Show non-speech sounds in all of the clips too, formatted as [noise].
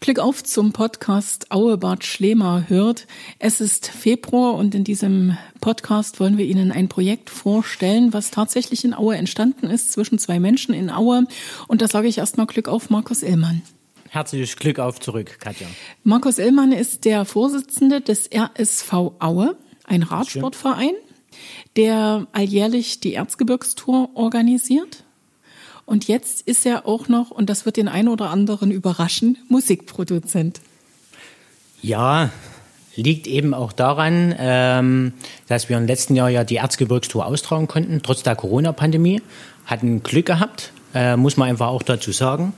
Glück auf zum Podcast Auebad Schlema hört. Es ist Februar und in diesem Podcast wollen wir Ihnen ein Projekt vorstellen, was tatsächlich in Aue entstanden ist, zwischen zwei Menschen in Aue. Und da sage ich erstmal Glück auf Markus Illmann. Herzliches Glück auf zurück, Katja. Markus Illmann ist der Vorsitzende des RSV Aue, ein Radsportverein, der alljährlich die Erzgebirgstour organisiert. Und jetzt ist er auch noch, und das wird den einen oder anderen überraschen, Musikproduzent. Ja, liegt eben auch daran, ähm, dass wir im letzten Jahr ja die Erzgebirgstour austragen konnten, trotz der Corona-Pandemie. Hatten Glück gehabt, äh, muss man einfach auch dazu sagen.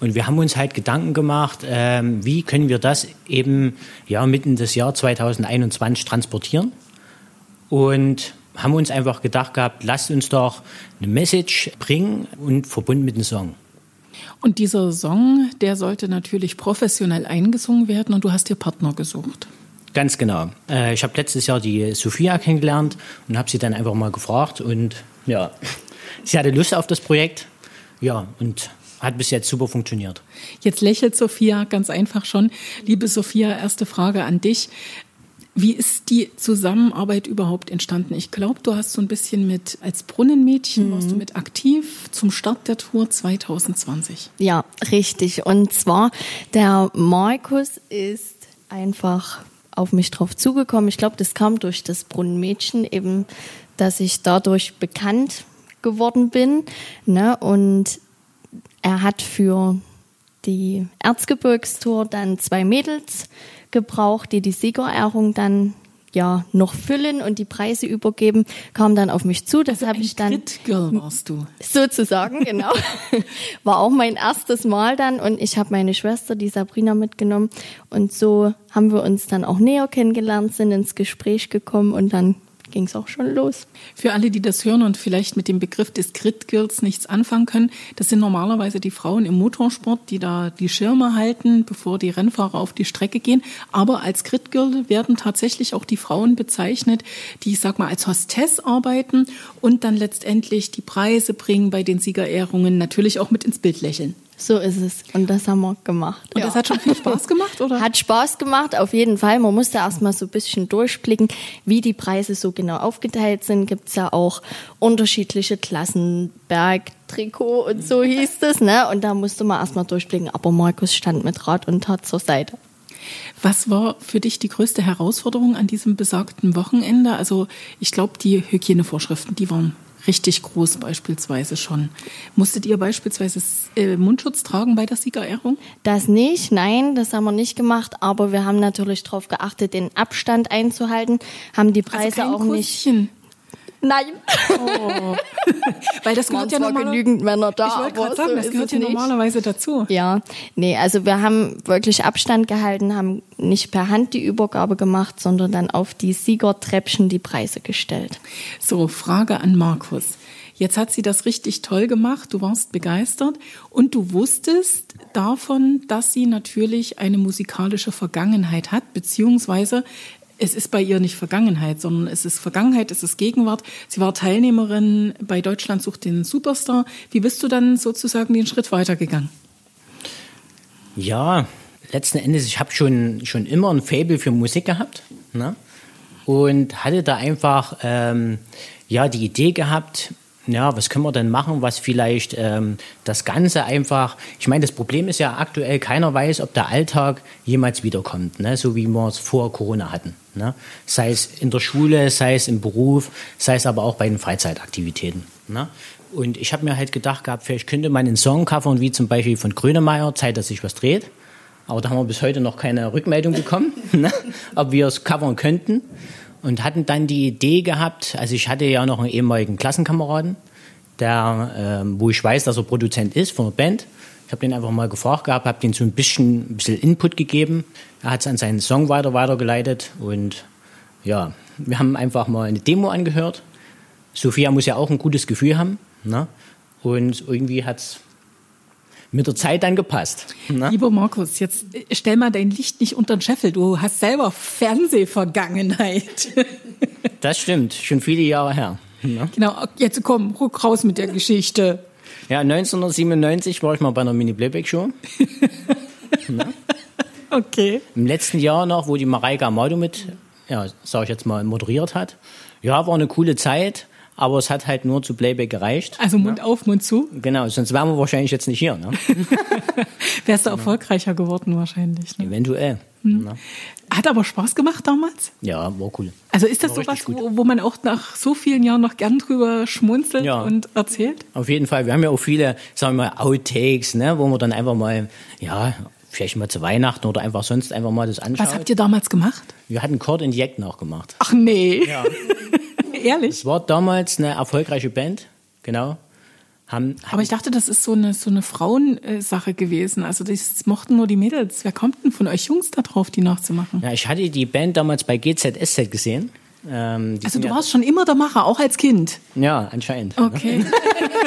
Und wir haben uns halt Gedanken gemacht, ähm, wie können wir das eben ja mitten des Jahr 2021 transportieren. Und haben uns einfach gedacht gehabt, lasst uns doch eine Message bringen und verbunden mit einem Song. Und dieser Song, der sollte natürlich professionell eingesungen werden und du hast dir Partner gesucht. Ganz genau. Äh, ich habe letztes Jahr die Sophia kennengelernt und habe sie dann einfach mal gefragt und ja, [laughs] sie hatte Lust auf das Projekt. Ja, und hat bis jetzt super funktioniert. Jetzt lächelt Sophia ganz einfach schon. Liebe Sophia, erste Frage an dich. Wie ist die Zusammenarbeit überhaupt entstanden? Ich glaube, du hast so ein bisschen mit, als Brunnenmädchen mhm. warst du mit aktiv zum Start der Tour 2020. Ja, richtig. Und zwar, der Markus ist einfach auf mich drauf zugekommen. Ich glaube, das kam durch das Brunnenmädchen eben, dass ich dadurch bekannt geworden bin. Ne? Und er hat für die Erzgebirgstour dann zwei Mädels gebraucht, die die Siegerehrung dann ja noch füllen und die Preise übergeben, kam dann auf mich zu. Das also habe ich dann. Girl warst du. Sozusagen, genau. [laughs] War auch mein erstes Mal dann und ich habe meine Schwester, die Sabrina, mitgenommen. Und so haben wir uns dann auch näher kennengelernt, sind ins Gespräch gekommen und dann ging es auch schon los. Für alle, die das hören und vielleicht mit dem Begriff des Grid nichts anfangen können, das sind normalerweise die Frauen im Motorsport, die da die Schirme halten, bevor die Rennfahrer auf die Strecke gehen. Aber als Grid Girl werden tatsächlich auch die Frauen bezeichnet, die, ich sag mal, als Hostess arbeiten und dann letztendlich die Preise bringen bei den Siegerehrungen, natürlich auch mit ins Bild lächeln. So ist es. Und das haben wir gemacht. Und ja. das hat schon viel Spaß gemacht, oder? [laughs] Hat Spaß gemacht, auf jeden Fall. Man musste erstmal so ein bisschen durchblicken, wie die Preise so genau aufgeteilt sind. Gibt es ja auch unterschiedliche Klassen, Berg, Trikot und so hieß es, ne? Und da musste man erstmal durchblicken. Aber Markus stand mit Rat und Tat zur Seite. Was war für dich die größte Herausforderung an diesem besagten Wochenende? Also ich glaube, die Hygienevorschriften, die waren richtig groß beispielsweise schon. Musstet ihr beispielsweise äh, Mundschutz tragen bei der Siegerehrung? Das nicht, nein, das haben wir nicht gemacht, aber wir haben natürlich darauf geachtet, den Abstand einzuhalten, haben die also Preise also auch Kusschen. nicht. Nein. Oh. Weil das gehört ja normalerweise genügend Männer da. Ich wollte gerade sagen, so das gehört ja normalerweise dazu. Ja, nee, also wir haben wirklich Abstand gehalten, haben nicht per Hand die Übergabe gemacht, sondern dann auf die Siegertreppchen die Preise gestellt. So, Frage an Markus. Jetzt hat sie das richtig toll gemacht, du warst begeistert und du wusstest davon, dass sie natürlich eine musikalische Vergangenheit hat, beziehungsweise es ist bei ihr nicht Vergangenheit, sondern es ist Vergangenheit, es ist Gegenwart. Sie war Teilnehmerin bei Deutschland sucht den Superstar. Wie bist du dann sozusagen den Schritt weitergegangen? Ja, letzten Endes, ich habe schon, schon immer ein Faible für Musik gehabt ne? und hatte da einfach ähm, ja, die Idee gehabt, ja, was können wir denn machen, was vielleicht ähm, das Ganze einfach, ich meine, das Problem ist ja aktuell, keiner weiß, ob der Alltag jemals wiederkommt, ne? so wie wir es vor Corona hatten. Ne? Sei es in der Schule, sei es im Beruf, sei es aber auch bei den Freizeitaktivitäten. Ne? Und ich habe mir halt gedacht gehabt, vielleicht könnte man einen Song covern, wie zum Beispiel von Grönemeyer, Zeit, dass sich was dreht. Aber da haben wir bis heute noch keine Rückmeldung bekommen, [laughs] ne? ob wir es covern könnten und hatten dann die Idee gehabt, also ich hatte ja noch einen ehemaligen Klassenkameraden, der, ähm, wo ich weiß, dass er Produzent ist von der Band. Ich habe den einfach mal gefragt gehabt, habe den so ein bisschen, ein bisschen Input gegeben. Er hat es an seinen Song weiter weitergeleitet und ja, wir haben einfach mal eine Demo angehört. Sophia muss ja auch ein gutes Gefühl haben. Ne? Und irgendwie hat es mit der Zeit dann gepasst. Ne? Lieber Markus, jetzt stell mal dein Licht nicht unter den Scheffel. Du hast selber Fernsehvergangenheit. [laughs] Das stimmt, schon viele Jahre her. Ne? Genau, jetzt komm, ruck raus mit der Geschichte. Ja, 1997 war ich mal bei einer Mini-Playback-Show. [laughs] ne? Okay. Im letzten Jahr noch, wo die Mareike Amado mit, ja, sag ich jetzt mal, moderiert hat. Ja, war eine coole Zeit, aber es hat halt nur zu Playback gereicht. Also Mund auf, Mund zu. Genau, sonst wären wir wahrscheinlich jetzt nicht hier. Ne? [laughs] Wärst du erfolgreicher geworden wahrscheinlich. Ne? Eventuell. Ne? Hat aber Spaß gemacht damals. Ja, war cool. Also ist das War sowas, wo, wo man auch nach so vielen Jahren noch gern drüber schmunzelt Ja. und erzählt? Auf jeden Fall. Wir haben ja auch viele, sagen wir mal, Outtakes, ne, wo man dann einfach mal, ja, vielleicht mal zu Weihnachten oder einfach sonst einfach mal das anschaut. Was habt ihr damals gemacht? Wir hatten Cord in Jack noch gemacht. Ach nee. [laughs] [laughs] Ehrlich? Es war damals eine erfolgreiche Band, genau. Haben, Aber ich dachte, das ist so eine, so eine Frauensache gewesen. Also das mochten nur die Mädels. Wer kommt denn von euch Jungs da drauf, die nachzumachen? ja, ich hatte die Band damals bei GZSZ gesehen. Ähm, Also du ja, warst schon immer der Macher, auch als Kind. Ja, anscheinend. [laughs] Okay.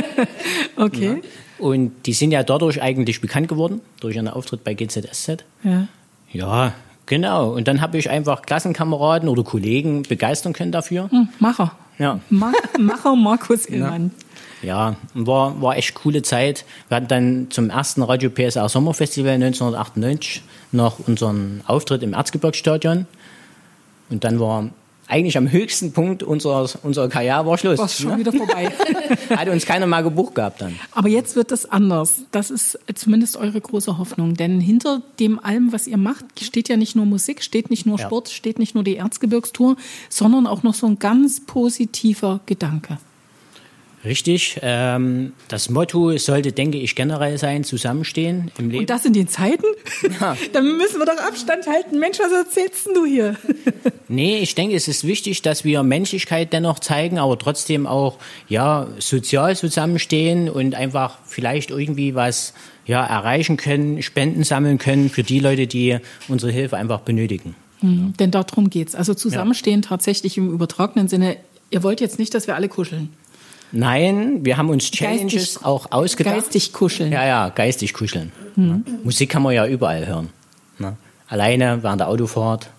[laughs] okay. Und die sind ja dadurch eigentlich bekannt geworden, durch ihren Auftritt bei GZSZ. Ja. Ja, genau. Und dann habe ich einfach Klassenkameraden oder Kollegen begeistern können dafür. Hm, Macher. Ja. Ma Macher Markus Illmann. [laughs] Ja, war, war echt coole Zeit. Wir hatten dann zum ersten Radio PSR Sommerfestival 1998 noch unseren Auftritt im Erzgebirgsstadion. Und dann war eigentlich am höchsten Punkt unserer, unserer Karriere war Schluss. War schon ne? wieder vorbei. [laughs] Hatte uns keiner mal gebucht gehabt dann. Aber jetzt wird es anders. Das ist zumindest eure große Hoffnung. Denn hinter dem allem, was ihr macht, steht ja nicht nur Musik, steht nicht nur Ja. Sport, steht nicht nur die Erzgebirgstour, sondern auch noch so ein ganz positiver Gedanke. Richtig. Ähm, das Motto sollte, denke ich, generell sein, zusammenstehen im Leben. Und das in den Zeiten? [laughs] Dann müssen wir doch Abstand halten. Mensch, was erzählst denn du hier? [laughs] Nee, ich denke, es ist wichtig, dass wir Menschlichkeit dennoch zeigen, aber trotzdem auch ja sozial zusammenstehen und einfach vielleicht irgendwie was ja erreichen können, Spenden sammeln können für die Leute, die unsere Hilfe einfach benötigen. Hm, Denn darum geht's. Also zusammenstehen tatsächlich im übertragenen Sinne. Ihr wollt jetzt nicht, dass wir alle kuscheln. Nein, wir haben uns Challenges Geistig- auch ausgedacht. Geistig kuscheln. Ja, ja, geistig kuscheln. Ne? Musik kann man ja überall hören. Ne? Alleine, während der Autofahrt,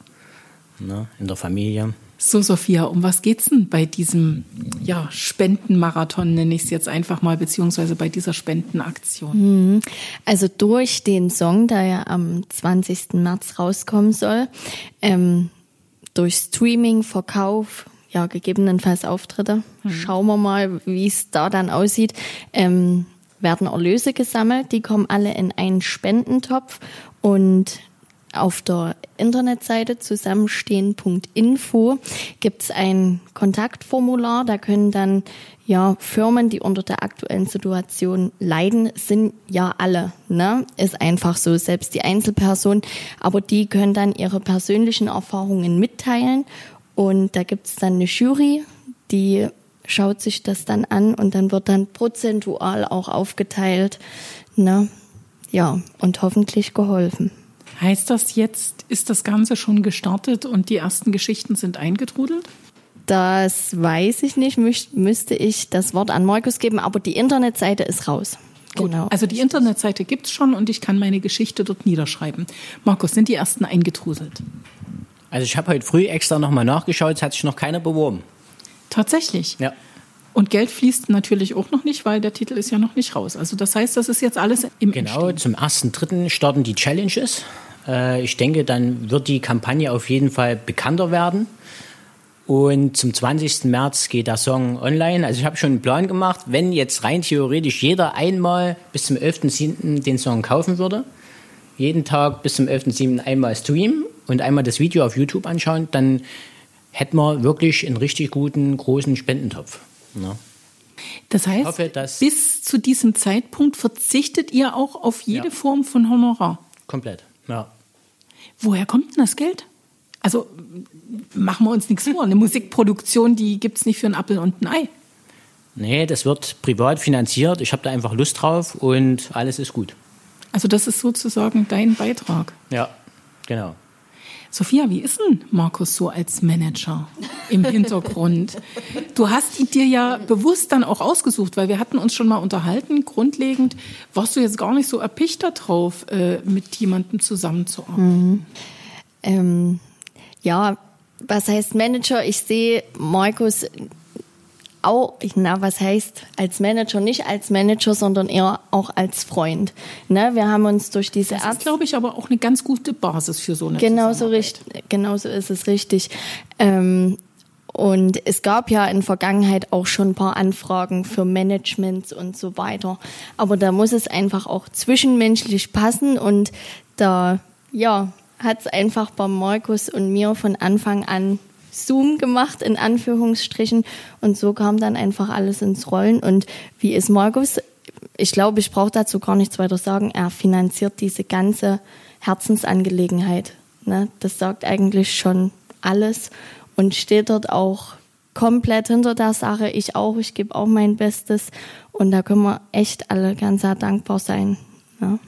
ne? in der Familie. So, Sophia, um was geht's denn bei diesem ja, Spendenmarathon, nenne ich es jetzt einfach mal, beziehungsweise bei dieser Spendenaktion? Also durch den Song, der ja am 20. März rauskommen soll, ähm, durch Streaming, Verkauf, ja, gegebenenfalls Auftritte, schauen wir mal, wie es da dann aussieht, ähm, werden Erlöse gesammelt, die kommen alle in einen Spendentopf und auf der Internetseite zusammenstehen.info gibt es ein Kontaktformular. Da können dann ja Firmen, die unter der aktuellen Situation leiden, sind ja alle. Ne? Ist einfach so, selbst die Einzelperson. Aber die können dann ihre persönlichen Erfahrungen mitteilen. Und da gibt es dann eine Jury, die schaut sich das dann an und dann wird dann prozentual auch aufgeteilt. Ne? Ja, und hoffentlich geholfen. Heißt das jetzt, ist das Ganze schon gestartet und die ersten Geschichten sind eingetrudelt? Das weiß ich nicht, müsste ich das Wort an Markus geben, aber die Internetseite ist raus. Genau. Also die Internetseite gibt's schon und ich kann meine Geschichte dort niederschreiben. Markus, sind die ersten eingetruselt? Also ich habe heute früh extra nochmal nachgeschaut, es hat sich noch keiner beworben. Tatsächlich. Ja. Und Geld fließt natürlich auch noch nicht, weil der Titel ist ja noch nicht raus. Also das heißt, das ist jetzt alles im Genau, Entstehen. zum 1.3. starten die Challenges. Äh, Ich denke, dann wird die Kampagne auf jeden Fall bekannter werden. Und zum 20. März geht der Song online. Also ich habe schon einen Plan gemacht, wenn jetzt rein theoretisch jeder einmal bis zum 11.7. den Song kaufen würde, jeden Tag bis zum 11.7. einmal streamen und einmal das Video auf YouTube anschauen, dann hätten wir wirklich einen richtig guten, großen Spendentopf. Ne? Das heißt, hoffe, bis zu diesem Zeitpunkt verzichtet ihr auch auf jede Ja. Form von Honorar. Komplett. Ja. Woher kommt denn das Geld? Also machen wir uns nichts vor. Eine [laughs] Musikproduktion, die gibt's nicht für einen Appel und ein Ei. Nee, das wird privat finanziert. Ich habe da einfach Lust drauf und alles ist gut. Also das ist sozusagen dein Beitrag. Ja, genau. Sophia, wie ist denn Markus so als Manager im Hintergrund? Du hast ihn dir ja bewusst dann auch ausgesucht, weil wir hatten uns schon mal unterhalten. Grundlegend warst du jetzt gar nicht so erpicht darauf, äh, mit jemandem zusammenzuarbeiten. Ähm, ja, was heißt Manager? Ich sehe Markus auch, na, was heißt als Manager? Nicht als Manager, sondern eher auch als Freund. Ne? Wir haben uns durch diese Das ist, glaube ich, aber auch eine ganz gute Basis für so eine Genau so, Zusammenarbeit. richtig, genau so ist es richtig. Ähm, und es gab ja in Vergangenheit auch schon ein paar Anfragen für Managements und so weiter. Aber da muss es einfach auch zwischenmenschlich passen und da, ja, hat es einfach bei Markus und mir von Anfang an Zoom gemacht, in Anführungsstrichen. Und so kam dann einfach alles ins Rollen. Und wie ist Markus? Ich glaube, ich brauche dazu gar nichts weiter sagen. Er finanziert diese ganze Herzensangelegenheit. Ne? Das sagt eigentlich schon alles und steht dort auch komplett hinter der Sache. Ich auch, ich gebe auch mein Bestes. Und da können wir echt alle ganz sehr dankbar sein. Ja.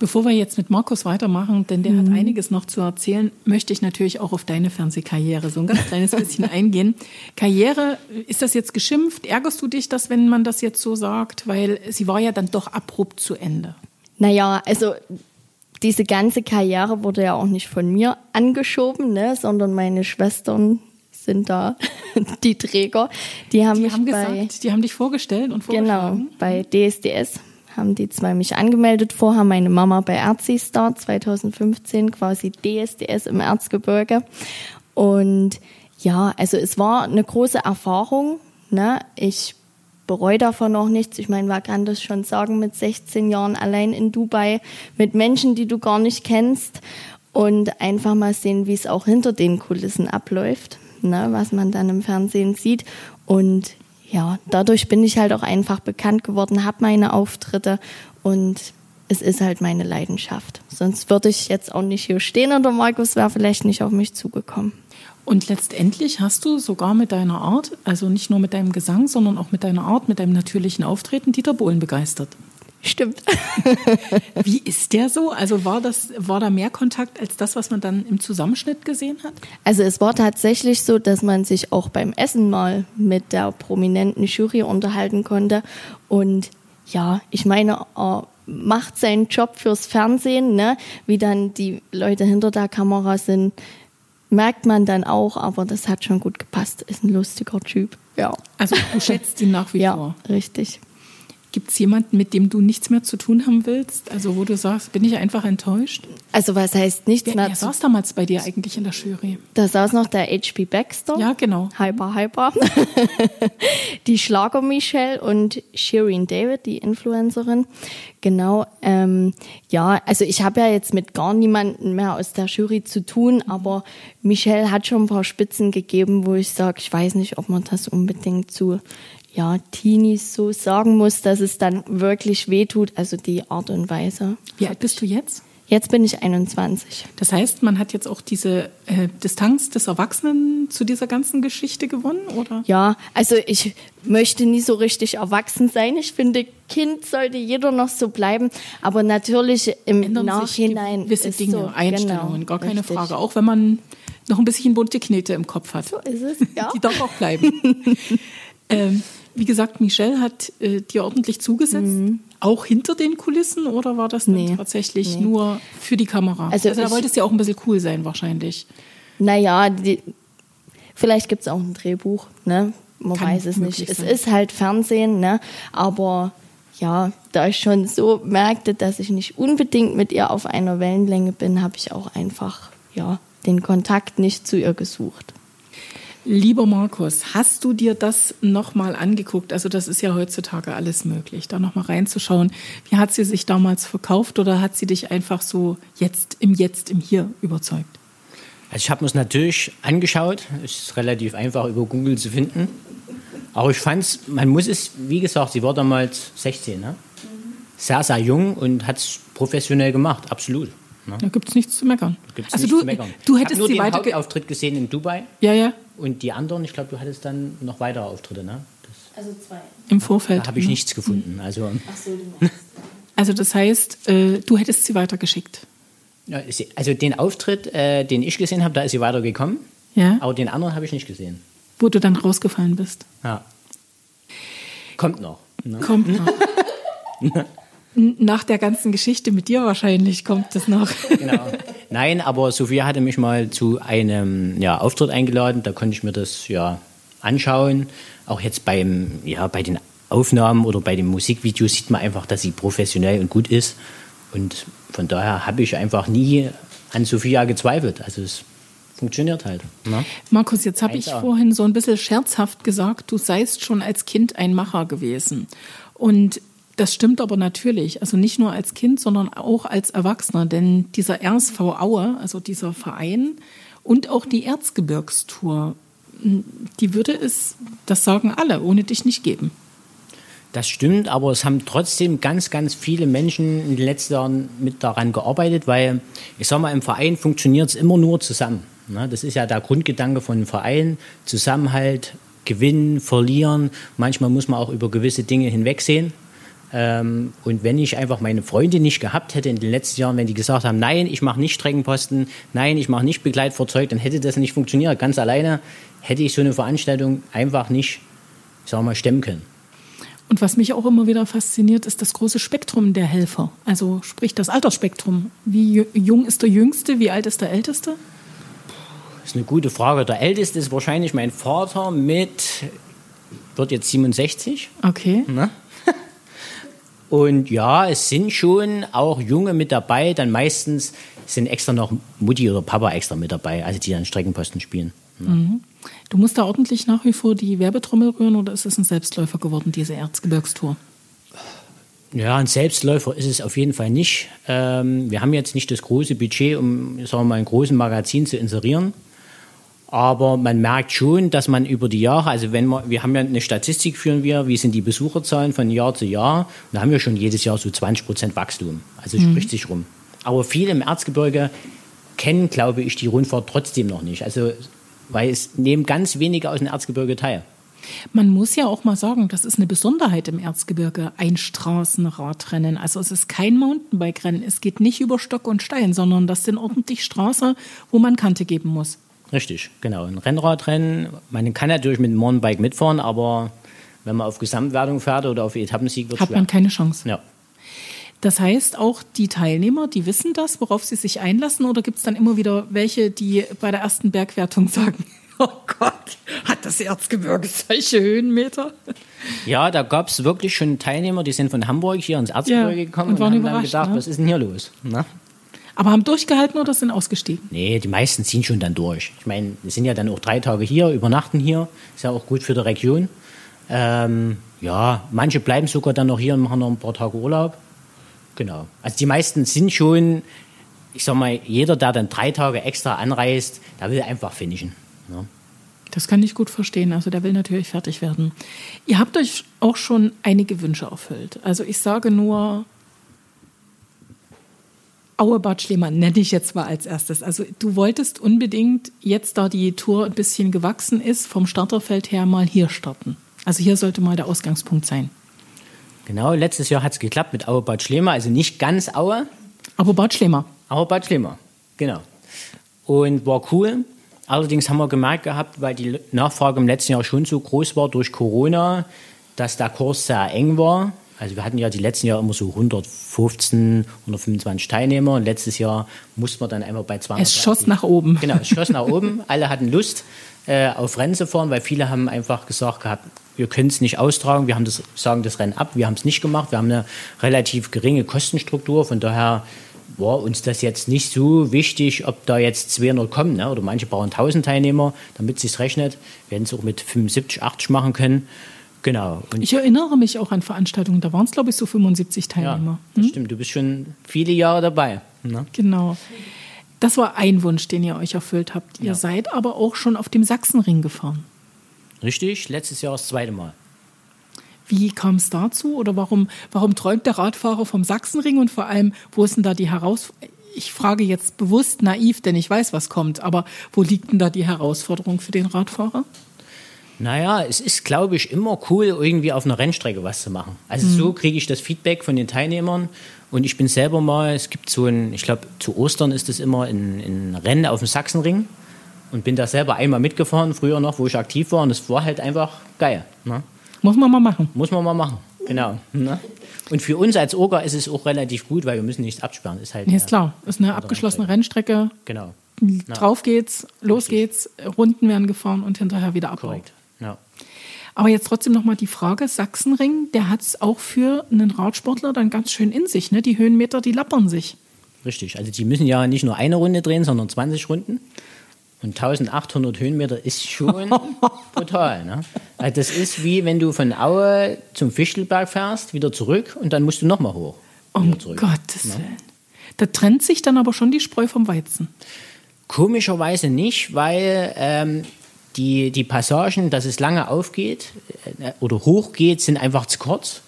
Bevor wir jetzt mit Markus weitermachen, denn der hat einiges noch zu erzählen, möchte ich natürlich auch auf deine Fernsehkarriere so ein ganz kleines bisschen [laughs] eingehen. Karriere, ist das jetzt geschimpft? Ärgerst du dich das, wenn man das jetzt so sagt? Weil sie war ja dann doch abrupt zu Ende. Naja, also diese ganze Karriere wurde ja auch nicht von mir angeschoben, ne, sondern meine Schwestern sind da [laughs] die Träger. Die haben Die mich haben bei, gesagt, die haben dich vorgestellt und genau, vorgeschlagen. bei DSDS haben die zwei mich angemeldet. Vorher meine Mama bei Erzistar 2015, quasi DSDS im Erzgebirge. Und ja, also es war eine große Erfahrung. Ne? Ich bereue davon auch nichts. Ich meine, wer kann das schon sagen mit 16 Jahren allein in Dubai mit Menschen, die du gar nicht kennst und einfach mal sehen, wie es auch hinter den Kulissen abläuft, ne? was man dann im Fernsehen sieht. Und ja, dadurch bin ich halt auch einfach bekannt geworden, habe meine Auftritte und es ist halt meine Leidenschaft. Sonst würde ich jetzt auch nicht hier stehen oder Markus wäre vielleicht nicht auf mich zugekommen. Und letztendlich hast du sogar mit deiner Art, also nicht nur mit deinem Gesang, sondern auch mit deiner Art, mit deinem natürlichen Auftreten Dieter Bohlen begeistert. Stimmt. [laughs] Wie ist der so? Also war das, war da mehr Kontakt als das, was man dann im Zusammenschnitt gesehen hat? Also es war tatsächlich so, dass man sich auch beim Essen mal mit der prominenten Jury unterhalten konnte. Und ja, ich meine, er macht seinen Job fürs Fernsehen, ne? wie dann die Leute hinter der Kamera sind, merkt man dann auch, aber das hat schon gut gepasst. Ist ein lustiger Typ. Ja. Also du schätzt ihn nach wie [laughs] Ja, vor. richtig. Gibt es jemanden, mit dem du nichts mehr zu tun haben willst? Also wo du sagst, bin ich einfach enttäuscht? Also was heißt nichts Wer, mehr wer saß damals bei dir eigentlich in der Jury? Da saß noch der H.P. Baxter. Ja, genau. Hyper, hyper. [laughs] die Schlager Michelle und Shirin David, die Influencerin. Genau. Ähm, ja, also ich habe ja jetzt mit gar niemandem mehr aus der Jury zu tun, aber Michelle hat schon ein paar Spitzen gegeben, wo ich sage, ich weiß nicht, ob man das unbedingt zu ja, Teenies so sagen muss, dass es dann wirklich wehtut. Also die Art und Weise. Wie alt bist du jetzt? Jetzt bin ich 21. Das heißt, man hat jetzt auch diese äh, Distanz des Erwachsenen zu dieser ganzen Geschichte gewonnen, oder? Ja, also ich möchte nie so richtig erwachsen sein. Ich finde, Kind sollte jeder noch so bleiben. Aber natürlich im Ändern Nachhinein. sich gewisse ist Dinge, so, Einstellungen, genau, gar keine richtig. Frage. Auch wenn man noch ein bisschen bunte Knete im Kopf hat. So ist es, ja. [laughs] Die darf auch bleiben. [laughs] ähm, wie gesagt, Michelle hat äh, dir ordentlich zugesetzt. Auch hinter den Kulissen oder war das Mhm. Nee, tatsächlich nee. nur für die Kamera? Also Also, da wolltest du ja auch ein bisschen cool sein, wahrscheinlich. Naja, die, vielleicht gibt es auch ein Drehbuch, ne? Man Kann weiß es nicht. möglich Es sein. ist halt Fernsehen, ne? Aber ja, da ich schon so merkte, dass ich nicht unbedingt mit ihr auf einer Wellenlänge bin, habe ich auch einfach ja den Kontakt nicht zu ihr gesucht. Lieber Markus, hast du dir das nochmal angeguckt? Also das ist ja heutzutage alles möglich, da nochmal reinzuschauen. Wie hat sie sich damals verkauft oder hat sie dich einfach so jetzt im Jetzt, im Hier überzeugt? Also ich habe mir es natürlich angeschaut. Es ist relativ einfach über Google zu finden. Aber ich fand es, man muss es, wie gesagt, sie war damals 16, ne? Sehr, sehr jung und hat es professionell gemacht, absolut. Ne? Da gibt es nichts zu meckern. Gibt's also nichts du, zu meckern. du ich hättest hab nur sie den weiter... Hauptauftritt gesehen in Dubai Ja, ja, und die anderen, ich glaube, du hattest dann noch weitere Auftritte, ne? Das, Also zwei. im Vorfeld. da habe ich nichts gefunden. Also, Ach so, du meinst. [laughs] Also das heißt, äh, du hättest sie weitergeschickt. ja, also den Auftritt, äh, den ich gesehen habe, da ist sie weitergekommen. Ja. Aber den anderen habe ich nicht gesehen. Wo du dann rausgefallen bist. Ja. Kommt noch. Ne? Kommt noch. [laughs] [laughs] Nach der ganzen Geschichte mit dir wahrscheinlich kommt es noch. [laughs] Genau. Nein, aber Sophia hatte mich mal zu einem ja, Auftritt eingeladen. Da konnte ich mir das ja anschauen. Auch jetzt beim, ja, bei den Aufnahmen oder bei den Musikvideos sieht man einfach, dass sie professionell und gut ist. Und von daher habe ich einfach nie an Sophia gezweifelt. Also es funktioniert halt. Ne? Markus, jetzt habe ich 1A. vorhin so ein bisschen scherzhaft gesagt, du seist schon als Kind ein Macher gewesen. Und das stimmt aber natürlich. Also nicht nur als Kind, sondern auch als Erwachsener. Denn dieser RSV Aue, also dieser Verein und auch die Erzgebirgstour, die würde es, das sagen alle, ohne dich nicht geben. Das stimmt, aber es haben trotzdem ganz, ganz viele Menschen in den letzten Jahren mit daran gearbeitet, weil ich sag mal, im Verein funktioniert es immer nur zusammen. Ne? Das ist ja der Grundgedanke von einem Verein. Zusammenhalt, gewinnen, verlieren. Manchmal muss man auch über gewisse Dinge hinwegsehen. Ähm, und wenn ich einfach meine Freunde nicht gehabt hätte in den letzten Jahren, wenn die gesagt haben, nein, ich mache nicht Streckenposten, nein, ich mache nicht Begleitfahrzeug, dann hätte das nicht funktioniert. Ganz alleine hätte ich so eine Veranstaltung einfach nicht, ich sag mal, stemmen können. Und was mich auch immer wieder fasziniert, ist das große Spektrum der Helfer. Also sprich das Altersspektrum. Wie ju- jung ist der Jüngste, wie alt ist der Älteste? Das ist eine gute Frage. Der älteste ist wahrscheinlich mein Vater mit, wird jetzt 67. Okay. Ne? Und ja, es sind schon auch Junge mit dabei. Dann meistens sind extra noch Mutti oder Papa extra mit dabei, also die dann Streckenposten spielen. Du musst da ordentlich nach wie vor die Werbetrommel rühren oder ist es ein Selbstläufer geworden, diese Erzgebirgstour? Ja, ein Selbstläufer ist es auf jeden Fall nicht. Ähm, wir haben jetzt nicht das große Budget, um sagen wir mal, ein großes Magazin zu inserieren. Aber man merkt schon, dass man über die Jahre, also wenn man, wir haben ja eine Statistik führen wir, wie sind die Besucherzahlen von Jahr zu Jahr, da haben wir schon jedes Jahr so 20 Prozent Wachstum. Also es spricht sich rum. Aber viele im Erzgebirge kennen, glaube ich, die Rundfahrt trotzdem noch nicht. Also, weil es nehmen ganz wenige aus dem Erzgebirge teil. Man muss ja auch mal sagen, das ist eine Besonderheit im Erzgebirge, ein Straßenradrennen. Also es ist kein Mountainbike-Rennen. Es geht nicht über Stock und Stein, sondern das sind ordentlich Straßen, wo man Kante geben muss. Richtig, genau. Ein Rennradrennen, man kann natürlich mit dem Mountainbike mitfahren, aber wenn man auf Gesamtwertung fährt oder auf Etappensieg, wird es Hat schwer. man keine Chance. Ja. Das heißt, auch die Teilnehmer, die wissen das, worauf sie sich einlassen, oder gibt es dann immer wieder welche, die bei der ersten Bergwertung sagen, [laughs] oh Gott, hat das Erzgebirge solche Höhenmeter? ja, da gab es wirklich schon Teilnehmer, die sind von Hamburg hier ins Erzgebirge Ja, gekommen und und, haben dann gedacht, ne? was ist denn hier los? Ne? Aber haben durchgehalten oder sind ausgestiegen? Nee, die meisten ziehen schon dann durch. Ich meine, wir sind ja dann auch drei Tage hier, übernachten hier, ist ja auch gut für die Region. Ähm, ja, manche bleiben sogar dann noch hier und machen noch ein paar Tage Urlaub. Genau. Also die meisten sind schon, ich sag mal, jeder, der dann drei Tage extra anreist, der will einfach finishen. Ne? Das kann ich gut verstehen. Also der will natürlich fertig werden. Ihr habt euch auch schon einige Wünsche erfüllt. Also ich sage nur Auebad Schliemann nenne ich jetzt mal als erstes. Also du wolltest unbedingt jetzt, da die Tour ein bisschen gewachsen ist, vom Starterfeld her mal hier starten. Also hier sollte mal der Ausgangspunkt sein. Genau, letztes Jahr hat es geklappt mit Aue Bad Schlema, also nicht ganz Aue, Aber Bad Schlemer. aber Bad Schlema. Genau. Und war cool. Allerdings haben wir gemerkt gehabt, weil die Nachfrage im letzten Jahr schon so groß war durch Corona, dass der Kurs sehr eng war. Also wir hatten ja die letzten Jahre immer so 115, 125 Teilnehmer und letztes Jahr mussten wir dann einfach bei 200. Es schoss nach oben. Genau, es schoss nach oben. [laughs] Alle hatten Lust, äh, auf Rennen zu fahren, weil viele haben einfach gesagt gehabt, wir können es nicht austragen, wir haben das, sagen das Rennen ab, wir haben es nicht gemacht, wir haben eine relativ geringe Kostenstruktur, von daher war uns das jetzt nicht so wichtig, ob da jetzt 200 kommen, ne? oder manche brauchen 1000 Teilnehmer, damit es sich rechnet. Wir hätten es auch mit 75, 80 machen können. Genau. Und Ich erinnere mich auch an Veranstaltungen, da waren es, glaube ich, so 75 ja, Teilnehmer. das stimmt, du bist schon viele Jahre dabei. Ne? Genau. Das war ein Wunsch, den ihr euch erfüllt habt. Ihr Ja. seid aber auch schon auf dem Sachsenring gefahren. Richtig, letztes Jahr das zweite Mal. Wie kam es dazu oder warum, warum träumt der Radfahrer vom Sachsenring und vor allem, wo ist denn da die Herausforderung? Ich frage jetzt bewusst naiv, denn ich weiß, was kommt, aber wo liegt denn da die Herausforderung für den Radfahrer? Naja, es ist, glaube ich, immer cool, irgendwie auf einer Rennstrecke was zu machen. Also so kriege ich das Feedback von den Teilnehmern. Und ich bin selber mal, es gibt so ein, ich glaube, zu Ostern ist es immer ein, ein Rennen auf dem Sachsenring. Und bin da selber einmal mitgefahren, früher noch, wo ich aktiv war. Und es war halt einfach geil. Ne? Muss man mal machen. Muss man mal machen. Genau. Ne? Und für uns als Orga ist es auch relativ gut, weil wir müssen nichts absperren. Ist halt Nee, ist klar. Ist eine abgeschlossene Rennstrecke. Genau. Drauf geht's, los geht's, Runden werden gefahren und hinterher wieder Abbau. Korrekt. Aber jetzt trotzdem nochmal die Frage, Sachsenring, der hat es auch für einen Radsportler dann ganz schön in sich. Ne? Die Höhenmeter, die lappern sich. Richtig, also die müssen ja nicht nur eine Runde drehen, sondern 20 Runden. Und 1800 Höhenmeter ist schon [laughs] brutal. Ne? Also das ist wie wenn du von Aue zum Fichtelberg fährst, wieder zurück und dann musst du nochmal hoch. Um Gottes ne? Willen. Da trennt sich dann aber schon die Spreu vom Weizen. Komischerweise nicht, weil ähm, die, die Passagen, dass es lange aufgeht äh, oder hochgeht, sind einfach zu kurz.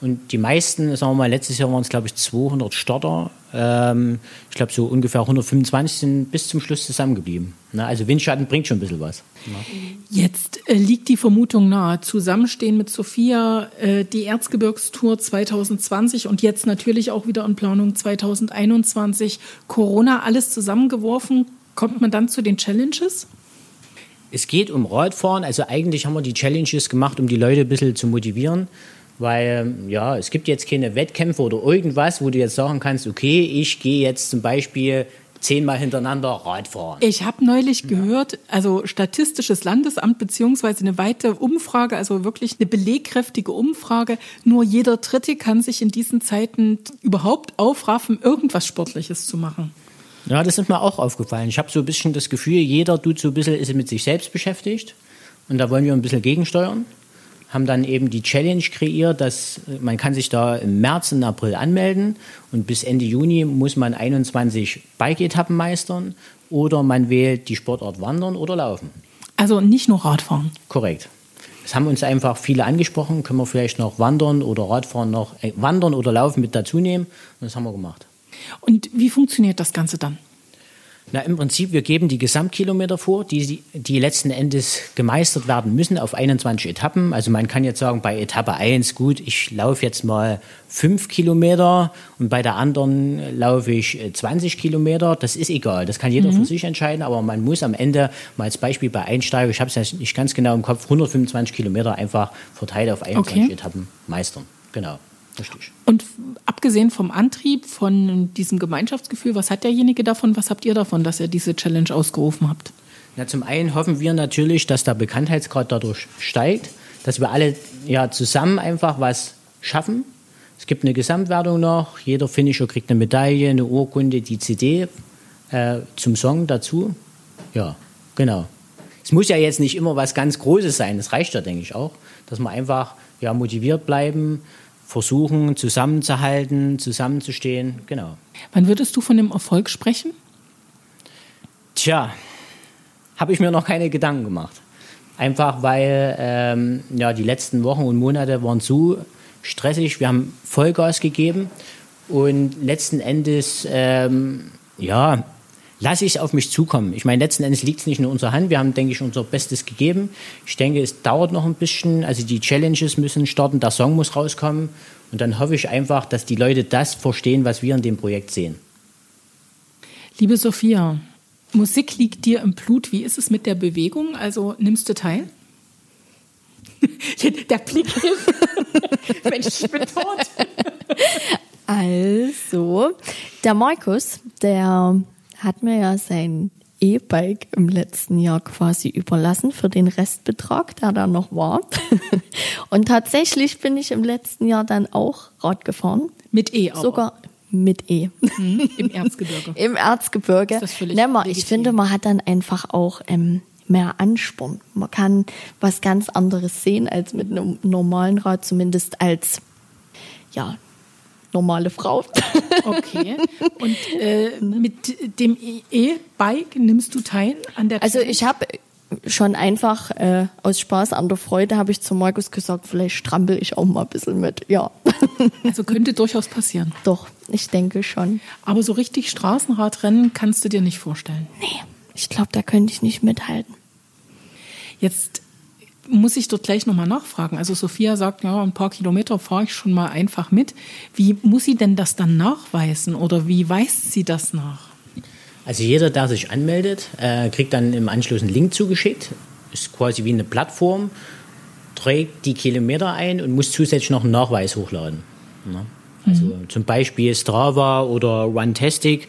Und die meisten, sagen wir mal, letztes Jahr waren es, glaube ich, 200 Starter. Ähm, ich glaube, so ungefähr 125 sind bis zum Schluss zusammengeblieben. Ne? Also Windschatten bringt schon ein bisschen was. Ne? Jetzt äh, liegt die Vermutung nahe. Zusammenstehen mit Sophia, äh, die Erzgebirgstour 2020 und jetzt natürlich auch wieder in Planung 2021. Corona, alles zusammengeworfen. Kommt man dann zu den Challenges? Es geht um Radfahren. Also eigentlich haben wir die Challenges gemacht, um die Leute ein bisschen zu motivieren. Weil ja, es gibt jetzt keine Wettkämpfe oder irgendwas, wo du jetzt sagen kannst, okay, ich gehe jetzt zum Beispiel zehnmal hintereinander Radfahren. Ich habe neulich gehört, also Statistisches Landesamt beziehungsweise eine weite Umfrage, also wirklich eine belegkräftige Umfrage. Nur jeder Dritte kann sich in diesen Zeiten überhaupt aufraffen, irgendwas Sportliches zu machen. Ja, das ist mir auch aufgefallen. Ich habe so ein bisschen das Gefühl, jeder tut so ein bisschen, ist mit sich selbst beschäftigt. Und da wollen wir ein bisschen gegensteuern haben dann eben die Challenge kreiert, dass man kann sich da im März und April anmelden und bis Ende Juni muss man 21 Bike-Etappen meistern oder man wählt die Sportart Wandern oder Laufen. Also nicht nur Radfahren. Korrekt. Das haben uns einfach viele angesprochen. Können wir vielleicht noch Wandern oder Radfahren noch, äh, Wandern oder Laufen mit dazu nehmen? Und das haben wir gemacht. Und wie funktioniert das Ganze dann? Na, im Prinzip, wir geben die Gesamtkilometer vor, die, die letzten Endes gemeistert werden müssen auf 21 Etappen. Also man kann jetzt sagen, bei Etappe 1, gut, ich laufe jetzt mal 5 Kilometer und bei der anderen laufe ich 20 äh, Kilometer. Das ist egal, das kann jeder mhm. für sich entscheiden, aber man muss am Ende, mal als Beispiel bei Einsteiger, ich habe es ja nicht ganz genau im Kopf, 125 Kilometer einfach verteilt auf 21 okay. Etappen meistern. Genau. Richtig. Und abgesehen vom Antrieb, von diesem Gemeinschaftsgefühl, was hat derjenige davon, was habt ihr davon, dass ihr diese Challenge ausgerufen habt? Ja, zum einen hoffen wir natürlich, dass der Bekanntheitsgrad dadurch steigt, dass wir alle ja zusammen einfach was schaffen. Es gibt eine Gesamtwertung noch, jeder Finisher kriegt eine Medaille, eine Urkunde, die CD äh, zum Song dazu. Ja, genau. Es muss ja jetzt nicht immer was ganz Großes sein, das reicht ja, denke ich auch, dass wir einfach ja, motiviert bleiben, versuchen, zusammenzuhalten, zusammenzustehen. Genau. Wann würdest du von dem Erfolg sprechen? Tja, habe ich mir noch keine Gedanken gemacht. Einfach weil ähm, ja, die letzten Wochen und Monate waren so stressig. Wir haben Vollgas gegeben und letzten Endes ähm, ja, lasse ich es auf mich zukommen. Ich meine, letzten Endes liegt es nicht in unserer Hand. Wir haben, denke ich, unser Bestes gegeben. Ich denke, es dauert noch ein bisschen. Also die Challenges müssen starten, der Song muss rauskommen. Und dann hoffe ich einfach, dass die Leute das verstehen, was wir in dem Projekt sehen. Liebe Sophia, Musik liegt dir im Blut. Wie ist es mit der Bewegung? Also nimmst du teil? [laughs] der Blick [laughs] hilft. Mensch, ich bin tot. Also, der Markus, der hat mir ja sein E-Bike im letzten Jahr quasi überlassen für den Restbetrag, der da noch war. [laughs] Und tatsächlich bin ich im letzten Jahr dann auch Rad gefahren. Mit E auch. Sogar mit E. Mhm, Im [laughs] Erzgebirge. Im Erzgebirge. Ist das völlig Nämmer, ich finde, man hat dann einfach auch ähm, mehr Ansporn. Man kann was ganz anderes sehen als mit einem normalen Rad, zumindest als ja, normale Frau. [laughs] Okay. Und äh, mit dem E-Bike nimmst du teil an der Also ich habe schon einfach äh, aus Spaß an der Freude habe ich zu Markus gesagt, vielleicht strampel ich auch mal ein bisschen mit. Ja. [laughs] Also könnte durchaus passieren. Doch, ich denke schon. Aber so richtig Straßenradrennen kannst du dir nicht vorstellen. Nee, ich glaube, da könnte ich nicht mithalten. Jetzt muss ich dort gleich nochmal nachfragen. Also Sophia sagt, ja, ein paar Kilometer fahre ich schon mal einfach mit. Wie muss sie denn das dann nachweisen oder wie weist sie das nach? Also jeder, der sich anmeldet, äh, kriegt dann im Anschluss einen Link zugeschickt. Ist quasi wie eine Plattform, trägt die Kilometer ein und muss zusätzlich noch einen Nachweis hochladen. Ne? Also mhm. zum Beispiel Strava oder Runtastic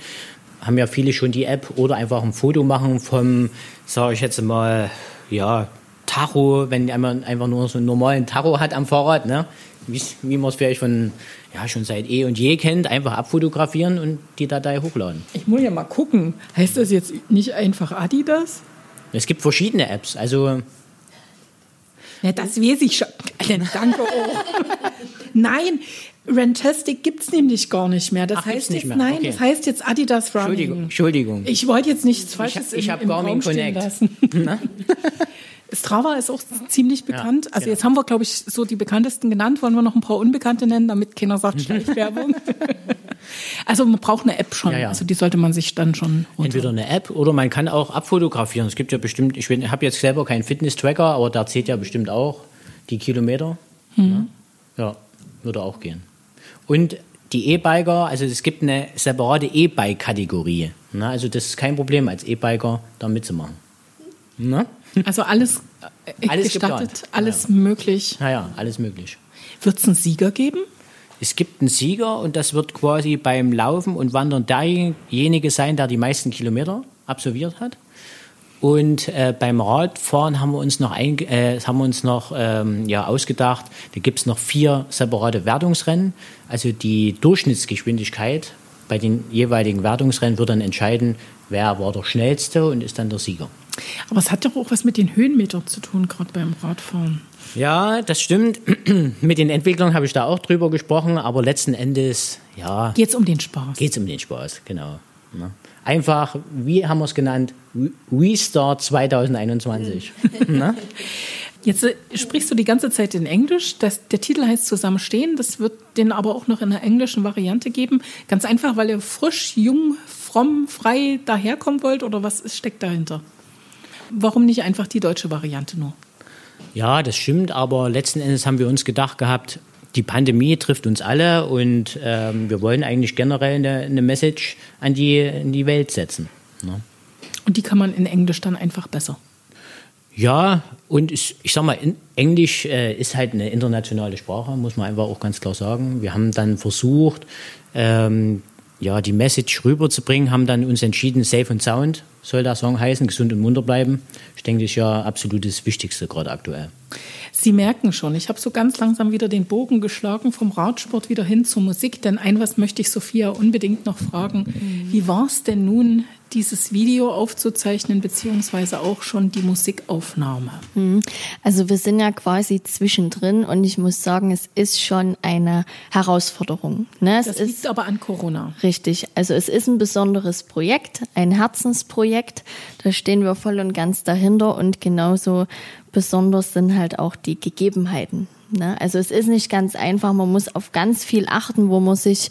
haben ja viele schon die App oder einfach ein Foto machen vom, sage ich jetzt mal, ja, Tacho, wenn man einfach nur so einen normalen Tacho hat am Fahrrad, ne? wie, wie man es vielleicht von ja, schon seit eh und je kennt, einfach abfotografieren und die Datei hochladen. Ich muss ja mal gucken. Heißt das jetzt nicht einfach Adidas? Es gibt verschiedene Apps. Also ja, das weiß ich schon. Danke. Oh. [laughs] Nein, Rantastic gibt es nämlich gar nicht mehr. Das Ach, heißt nicht jetzt, mehr. nein, Okay. das heißt jetzt Adidas Running. Entschuldigung, Entschuldigung. Ich wollte jetzt nichts Falsches ich im, hab im Garmin Connect. lassen. [laughs] [laughs] Strava ist auch ziemlich bekannt. also ja. jetzt haben wir, glaube ich, so die bekanntesten genannt. Wollen wir noch ein paar Unbekannte nennen, damit keiner sagt [laughs] Schleichwerbung? also man braucht eine App schon. Ja, ja. Also die sollte man sich dann schon runter. Entweder eine App oder man kann auch abfotografieren. Es gibt ja bestimmt, ich habe jetzt selber keinen Fitness-Tracker, aber da zählt ja bestimmt auch die Kilometer. Ne? Ja, würde auch gehen. Und die E-Biker, also es gibt eine separate E-Bike-Kategorie. Ne? Also das ist kein Problem, als E-Biker da mitzumachen. Ne? Also alles, äh, Alles gestattet, geplant. alles möglich. Naja, alles möglich. Wird es einen Sieger geben? Es gibt einen Sieger und das wird quasi beim Laufen und Wandern derjenige sein, der die meisten Kilometer absolviert hat. Und äh, beim Radfahren haben wir uns noch, ein, äh, haben wir uns noch ähm, ja, ausgedacht, da gibt es noch vier separate Wertungsrennen. Also die Durchschnittsgeschwindigkeit bei den jeweiligen Wertungsrennen wird dann entscheiden, wer war der schnellste und ist dann der Sieger. Aber es hat doch auch was mit den Höhenmetern zu tun, gerade beim Radfahren. Ja, das stimmt. [clears throat] Mit den Entwicklern habe ich da auch drüber gesprochen, aber letzten Endes, ja, Geht es um den Spaß? geht es um den Spaß, genau. Ne? Einfach, wie haben wir es genannt? Restart 2021. ne? Jetzt äh, sprichst du die ganze Zeit in Englisch. Das, der Titel heißt Zusammenstehen. Das wird den aber auch noch in einer englischen Variante geben. Ganz einfach, weil ihr frisch, jung, fromm, frei daherkommen wollt oder was steckt dahinter? Warum nicht einfach die deutsche Variante nur? Ja, das stimmt, aber letzten Endes haben wir uns gedacht gehabt, die Pandemie trifft uns alle und ähm, wir wollen eigentlich generell eine, eine Message an die, in die Welt setzen. Ne? Und die kann man in Englisch dann einfach besser. Ja, und ich, ich sag mal, Englisch äh, ist halt eine internationale Sprache, muss man einfach auch ganz klar sagen. Wir haben dann versucht, ähm, ja, die Message rüberzubringen, haben dann uns entschieden, Safe and Sound soll der Song heißen, gesund und munter bleiben. Ich denke, das ist ja absolut das Wichtigste gerade aktuell. Sie merken schon, ich habe so ganz langsam wieder den Bogen geschlagen vom Radsport wieder hin zur Musik. Denn ein was möchte ich Sophia unbedingt noch fragen. Wie war es denn nun, dieses Video aufzuzeichnen, beziehungsweise auch schon die Musikaufnahme? Also wir sind ja quasi zwischendrin und ich muss sagen, es ist schon eine Herausforderung. Ne? Es Das ist liegt aber an Corona. Richtig. Also es ist ein besonderes Projekt, ein Herzensprojekt. Da stehen wir voll und ganz dahinter und genauso besonders sind halt auch die Gegebenheiten. Ne? Also es ist nicht ganz einfach. Man muss auf ganz viel achten, wo man sich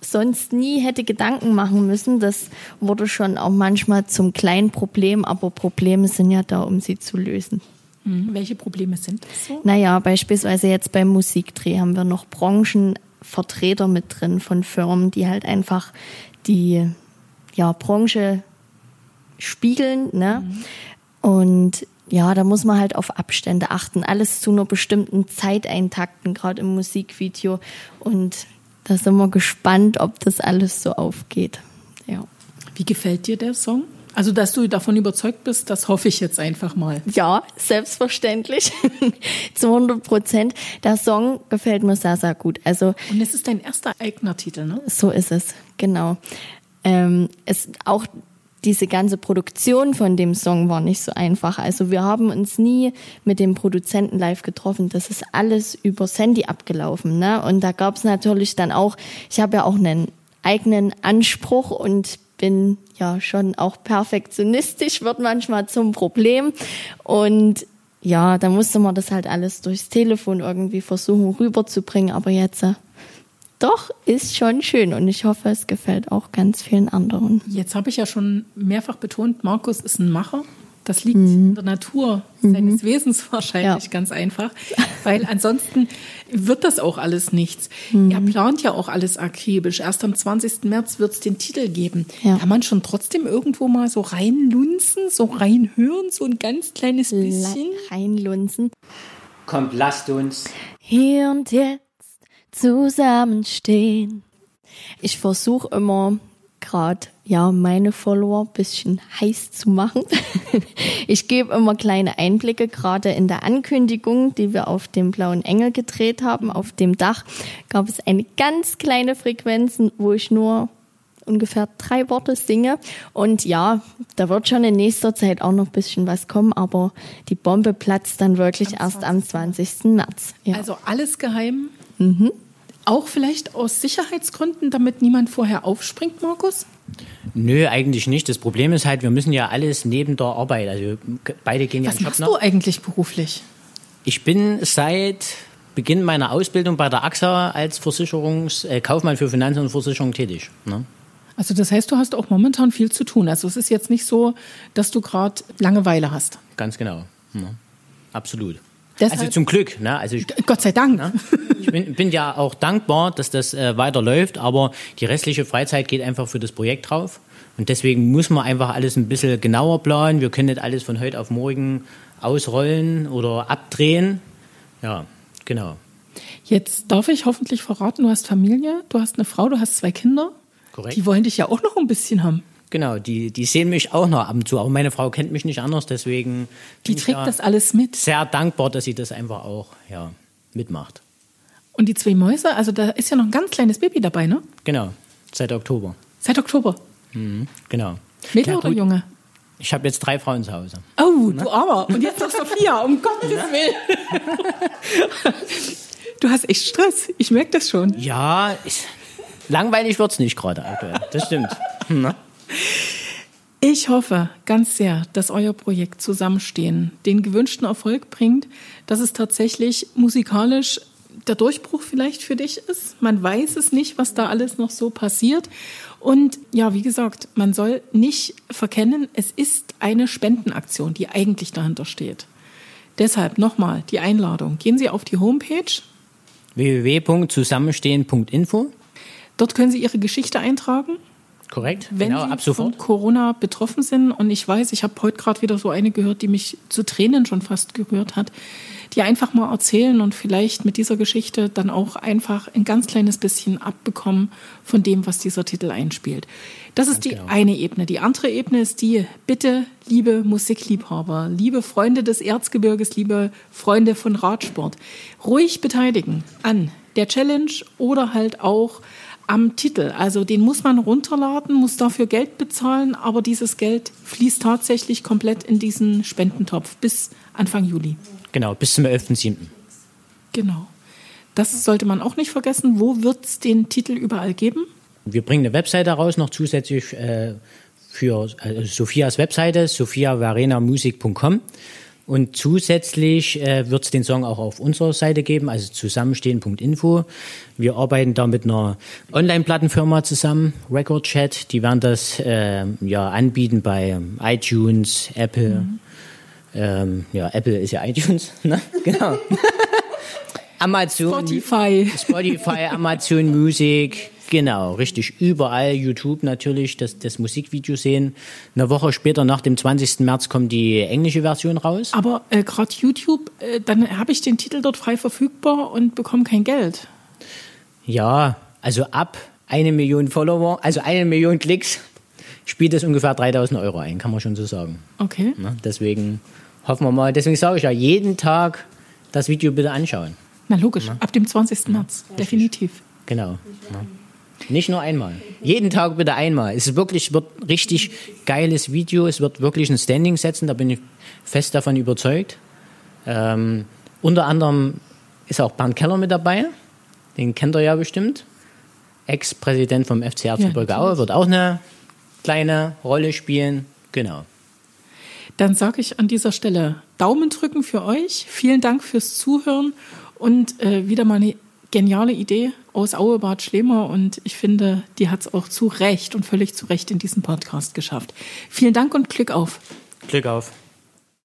sonst nie hätte Gedanken machen müssen. Das wurde schon auch manchmal zum kleinen Problem, aber Probleme sind ja da, um sie zu lösen. Hm, Welche Probleme sind das so? Naja, beispielsweise jetzt beim Musikdreh haben wir noch Branchenvertreter mit drin von Firmen, die halt einfach die ja, Branche spiegeln. Ne? Und ja, da muss man halt auf Abstände achten. Alles zu einer bestimmten Zeit eintakten, gerade im Musikvideo. Und da sind wir gespannt, ob das alles so aufgeht. Ja. Wie gefällt dir der Song? Also, dass du davon überzeugt bist, das hoffe ich jetzt einfach mal. Ja, selbstverständlich. [laughs] Zu 100 Prozent. Der Song gefällt mir sehr, sehr gut. Also Und es ist dein erster eigener Titel, ne? So ist es, genau. Ähm, es, auch diese ganze Produktion von dem Song war nicht so einfach. Also wir haben uns nie mit dem Produzenten live getroffen. Das ist alles über Sandy abgelaufen. Ne? Und da gab es natürlich dann auch, ich habe ja auch einen eigenen Anspruch und bin ja schon auch perfektionistisch, wird manchmal zum Problem. Und ja, da musste man das halt alles durchs Telefon irgendwie versuchen rüberzubringen. Aber jetzt äh, doch, ist schon schön und ich hoffe, es gefällt auch ganz vielen anderen. Jetzt habe ich ja schon mehrfach betont, Markus ist ein Macher. Das liegt in der Natur seines Wesens wahrscheinlich Ja. ganz einfach, weil ansonsten wird das auch alles nichts. Er plant ja auch alles akribisch. Erst am 20. März wird es den Titel geben. Ja. Kann man schon trotzdem irgendwo mal so reinlunzen, so reinhören, so ein ganz kleines bisschen? Le- Reinlunzen. Kommt, lasst uns. Hier und jetzt zusammenstehen. Ich versuche immer gerade ja meine Follower ein bisschen heiß zu machen. [laughs] ich gebe immer kleine Einblicke, gerade in der Ankündigung, die wir auf dem Blauen Engel gedreht haben. Auf dem Dach gab es eine ganz kleine Frequenz, wo ich nur ungefähr drei Worte singe. Und ja, da wird schon in nächster Zeit auch noch ein bisschen was kommen, aber die Bombe platzt dann wirklich am erst am 20. März. Ja. Also alles geheim. Mhm. Auch vielleicht aus Sicherheitsgründen, damit niemand vorher aufspringt, Markus? Nö, eigentlich nicht. Das Problem ist halt, wir müssen ja alles neben der Arbeit, also beide gehen ja Was machst du eigentlich beruflich? Ich bin seit Beginn meiner Ausbildung bei der AXA als Versicherungs äh, Kaufmann für Finanzen und Versicherung tätig. Ne? Also das heißt, du hast auch momentan viel zu tun. Also es ist jetzt nicht so, dass du gerade Langeweile hast. Ganz genau. Ja. Absolut. Deshalb, also zum Glück. Ne? Also ich, Gott sei Dank. Ne? Ich bin, bin, ja auch dankbar, dass das äh, weiterläuft, aber die restliche Freizeit geht einfach für das Projekt drauf. Und deswegen muss man einfach alles ein bisschen genauer planen. Wir können nicht alles von heute auf morgen ausrollen oder abdrehen. Ja, genau. Jetzt darf ich hoffentlich verraten, du hast Familie, du hast eine Frau, du hast zwei Kinder. Korrekt. Die wollen dich ja auch noch ein bisschen haben. Genau, die, die sehen mich auch noch ab und zu. Aber meine Frau kennt mich nicht anders, deswegen. Die trägt das alles mit. Sehr dankbar, dass sie das einfach auch ja, mitmacht. Und die zwei Mäuse, also da ist ja noch ein ganz kleines Baby dabei, ne? Genau, seit Oktober. Seit Oktober? Mhm, genau. Mädel ja, oder Junge? Ich habe jetzt drei Frauen zu Hause. Oh, ne? du aber. Und jetzt noch Sophia, um [laughs] Gottes Willen. du hast echt Stress. Ich merke das schon. Ja, ich, Langweilig wird es nicht gerade aktuell. Das stimmt. [laughs] Na? Ich hoffe ganz sehr, dass euer Projekt Zusammenstehen den gewünschten Erfolg bringt, dass es tatsächlich musikalisch der Durchbruch vielleicht für dich ist. Man weiß es nicht, was da alles noch so passiert. Und ja, wie gesagt, man soll nicht verkennen, es ist eine Spendenaktion, die eigentlich dahinter steht. Deshalb nochmal die Einladung. Gehen Sie auf die Homepage www.zusammenstehen.info Dort können Sie Ihre Geschichte eintragen. Korrekt, wenn genau, ab sofort. von Corona betroffen sind. Und ich weiß, ich habe heute gerade wieder so eine gehört, die mich zu Tränen schon fast gerührt hat, die einfach mal erzählen und vielleicht mit dieser Geschichte dann auch einfach ein ganz kleines bisschen abbekommen von dem, was dieser Titel einspielt. Das ist die genau. eine Ebene. Die andere Ebene ist die, bitte, liebe Musikliebhaber, liebe Freunde des Erzgebirges, liebe Freunde von Radsport, ruhig beteiligen an der Challenge oder halt auch am Titel. Also den muss man runterladen, muss dafür Geld bezahlen, aber dieses Geld fließt tatsächlich komplett in diesen Spendentopf bis Anfang Juli. Genau, bis zum 11.07. Genau. Das sollte man auch nicht vergessen. Wo wird es den Titel überall geben? Wir bringen eine Webseite raus, noch zusätzlich äh, für äh, Sophias Webseite, sophiavarenamusik.com. Und zusätzlich äh, wird es den Song auch auf unserer Seite geben, also zusammenstehen.info. Wir arbeiten da mit einer Online-Plattenfirma zusammen, Record Chat. Die werden das äh, ja anbieten bei iTunes, Apple. Mhm. Ähm, ja, Apple ist ja iTunes, [laughs] ne? Genau. [laughs] Amazon, Spotify, Spotify, Amazon Music, Genau, richtig. Überall YouTube natürlich das, das Musikvideo sehen. Eine Woche später, nach dem 20. März, kommt die englische Version raus. Aber äh, gerade YouTube, äh, dann habe ich den Titel dort frei verfügbar und bekomme kein Geld. Ja, also ab eine Million Follower, also eine Million Klicks, spielt es ungefähr 3000 Euro ein, kann man schon so sagen. Okay. Na, deswegen hoffen wir mal, deswegen sage ich ja, jeden Tag das Video bitte anschauen. Na logisch, Na? ab dem 20. März, ja. definitiv. Genau. Na. Nicht nur einmal. Jeden Tag bitte einmal. Es ist wirklich, wird richtig geiles Video. Es wird wirklich ein Standing setzen. Da bin ich fest davon überzeugt. Ähm, unter anderem ist auch Bernd Keller mit dabei. Den kennt ihr ja bestimmt. Ex-Präsident vom FC Erzgebirge ja, Aue wird auch eine kleine Rolle spielen. Genau. Dann sage ich an dieser Stelle Daumen drücken für euch. Vielen Dank fürs Zuhören und äh, wieder mal eine geniale Idee aus Auebad Schlemer und ich finde, die hat es auch zu Recht und völlig zu Recht in diesem Podcast geschafft. Vielen Dank und Glück auf. Glück auf.